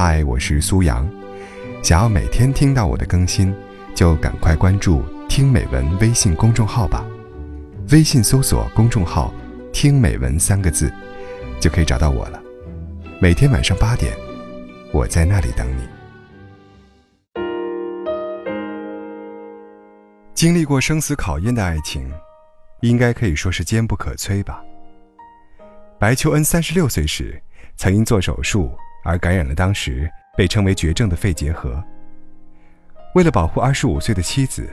嗨，我是苏阳。想要每天听到我的更新，就赶快关注“听美文”微信公众号吧。微信搜索公众号“听美文”三个字，就可以找到我了。每天晚上八点，我在那里等你。经历过生死考验的爱情，应该可以说是坚不可摧吧。白求恩三十六岁时，曾因做手术而感染了当时被称为绝症的肺结核。为了保护二十五岁的妻子，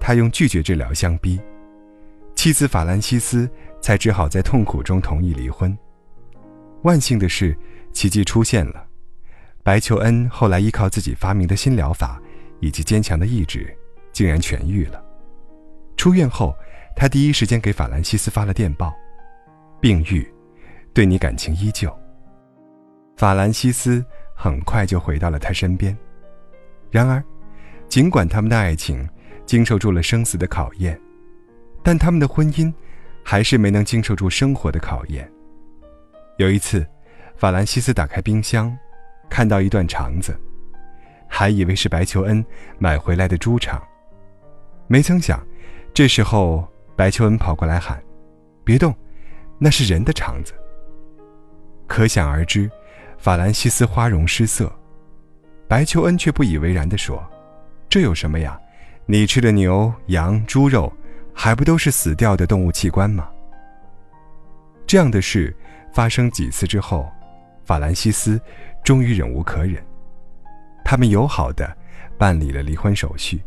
他用拒绝治疗相逼，妻子法兰西斯才只好在痛苦中同意离婚。万幸的是，奇迹出现了，白求恩后来依靠自己发明的新疗法以及坚强的意志，竟然痊愈了。出院后，他第一时间给法兰西斯发了电报：“病愈。”对你感情依旧。法兰西斯很快就回到了他身边。然而，尽管他们的爱情经受住了生死的考验，但他们的婚姻还是没能经受住生活的考验。有一次，法兰西斯打开冰箱，看到一段肠子，还以为是白求恩买回来的猪肠，没曾想，这时候白求恩跑过来喊：“别动，那是人的肠子。”可想而知，法兰西斯花容失色，白求恩却不以为然地说：“这有什么呀？你吃的牛、羊、猪肉，还不都是死掉的动物器官吗？”这样的事发生几次之后，法兰西斯终于忍无可忍，他们友好的办理了离婚手续。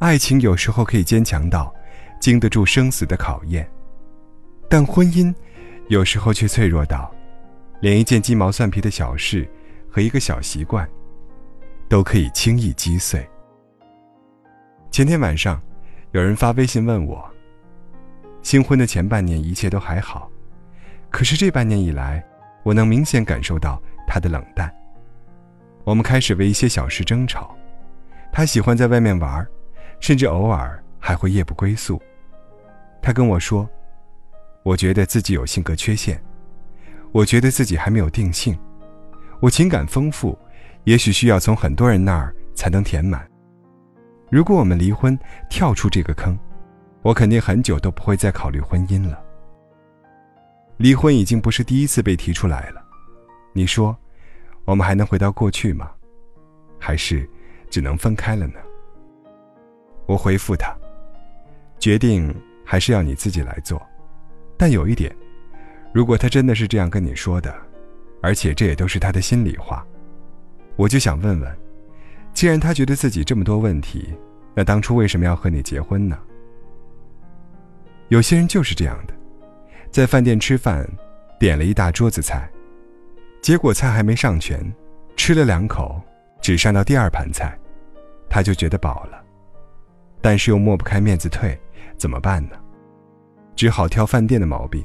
爱情有时候可以坚强到经得住生死的考验，但婚姻。有时候却脆弱到，连一件鸡毛蒜皮的小事和一个小习惯，都可以轻易击碎。前天晚上，有人发微信问我：新婚的前半年一切都还好，可是这半年以来，我能明显感受到他的冷淡。我们开始为一些小事争吵，他喜欢在外面玩，甚至偶尔还会夜不归宿。他跟我说。我觉得自己有性格缺陷，我觉得自己还没有定性，我情感丰富，也许需要从很多人那儿才能填满。如果我们离婚，跳出这个坑，我肯定很久都不会再考虑婚姻了。离婚已经不是第一次被提出来了，你说，我们还能回到过去吗？还是只能分开了呢？我回复他，决定还是要你自己来做。但有一点，如果他真的是这样跟你说的，而且这也都是他的心里话，我就想问问：既然他觉得自己这么多问题，那当初为什么要和你结婚呢？有些人就是这样的，在饭店吃饭，点了一大桌子菜，结果菜还没上全，吃了两口，只上到第二盘菜，他就觉得饱了，但是又抹不开面子退，怎么办呢？只好挑饭店的毛病，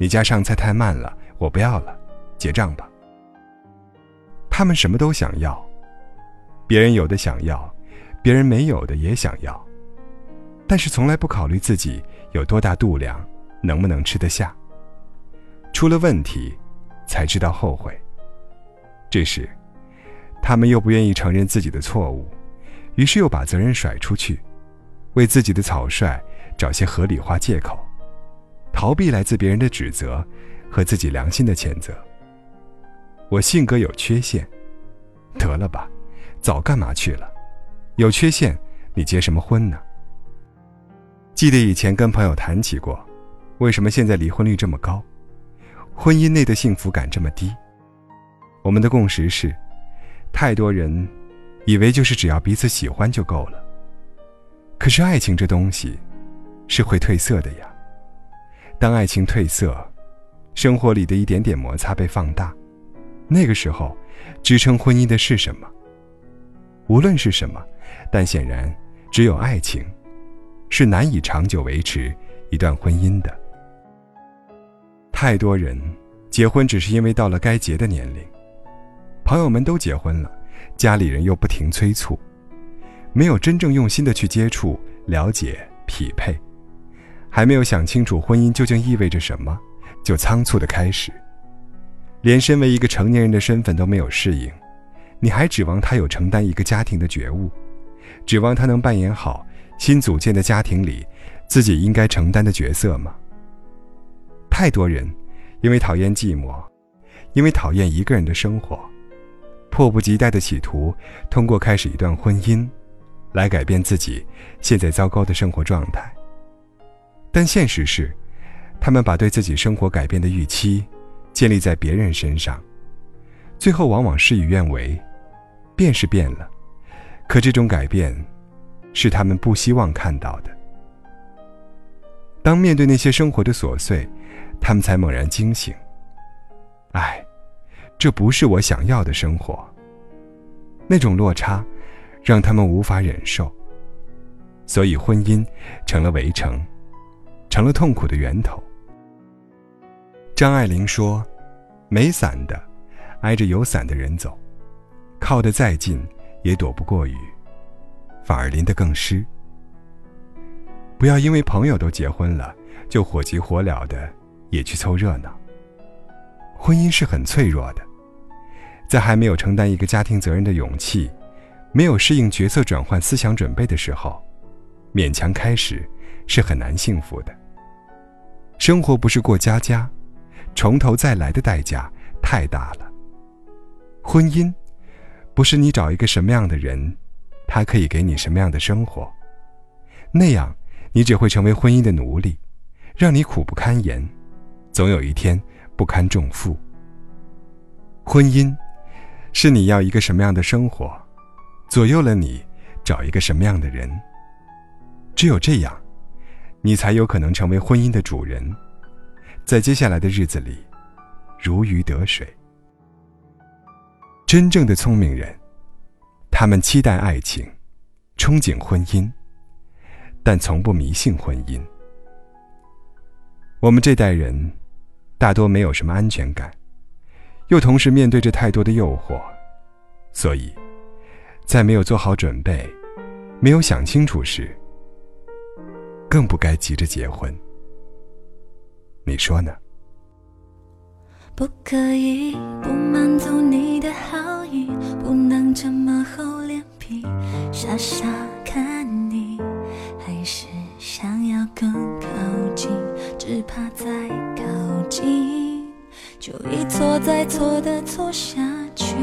你家上菜太慢了，我不要了，结账吧。他们什么都想要，别人有的想要，别人没有的也想要，但是从来不考虑自己有多大度量，能不能吃得下。出了问题，才知道后悔。这时，他们又不愿意承认自己的错误，于是又把责任甩出去，为自己的草率。找些合理化借口，逃避来自别人的指责和自己良心的谴责。我性格有缺陷，得了吧，早干嘛去了？有缺陷，你结什么婚呢？记得以前跟朋友谈起过，为什么现在离婚率这么高，婚姻内的幸福感这么低？我们的共识是，太多人以为就是只要彼此喜欢就够了。可是爱情这东西。是会褪色的呀。当爱情褪色，生活里的一点点摩擦被放大，那个时候，支撑婚姻的是什么？无论是什么，但显然，只有爱情，是难以长久维持一段婚姻的。太多人结婚只是因为到了该结的年龄，朋友们都结婚了，家里人又不停催促，没有真正用心的去接触、了解、匹配。还没有想清楚婚姻究竟意味着什么，就仓促的开始。连身为一个成年人的身份都没有适应，你还指望他有承担一个家庭的觉悟，指望他能扮演好新组建的家庭里自己应该承担的角色吗？太多人因为讨厌寂寞，因为讨厌一个人的生活，迫不及待的企图通过开始一段婚姻，来改变自己现在糟糕的生活状态。但现实是，他们把对自己生活改变的预期建立在别人身上，最后往往事与愿违，变是变了，可这种改变，是他们不希望看到的。当面对那些生活的琐碎，他们才猛然惊醒。唉，这不是我想要的生活。那种落差，让他们无法忍受。所以婚姻成了围城，成了痛苦的源头。张爱玲说：“没伞的，挨着有伞的人走，靠得再近，也躲不过雨，反而淋得更湿。不要因为朋友都结婚了，就火急火燎的。”也去凑热闹。婚姻是很脆弱的，在还没有承担一个家庭责任的勇气，没有适应角色转换思想准备的时候，勉强开始是很难幸福的。生活不是过家家，从头再来的代价太大了。婚姻，不是你找一个什么样的人，他可以给你什么样的生活，那样你只会成为婚姻的奴隶，让你苦不堪言。总有一天不堪重负。婚姻，是你要一个什么样的生活，左右了你找一个什么样的人。只有这样，你才有可能成为婚姻的主人，在接下来的日子里，如鱼得水。真正的聪明人，他们期待爱情，憧憬婚姻，但从不迷信婚姻。我们这代人。大多没有什么安全感，又同时面对着太多的诱惑，所以，在没有做好准备、没有想清楚时，更不该急着结婚。你说呢？不可以不满足你的好意，不能这么厚脸皮，傻傻看你，还是想要更靠近，只怕再靠近。就一错再错的错下去，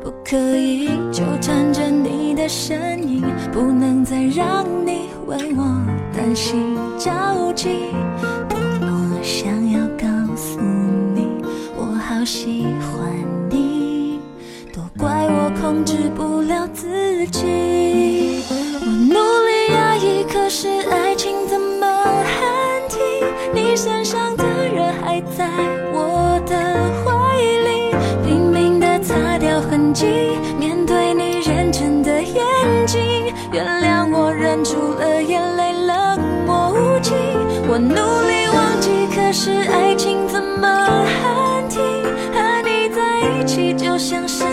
不可以纠缠着你的身影，不能再让你为我担心着急。一起就像是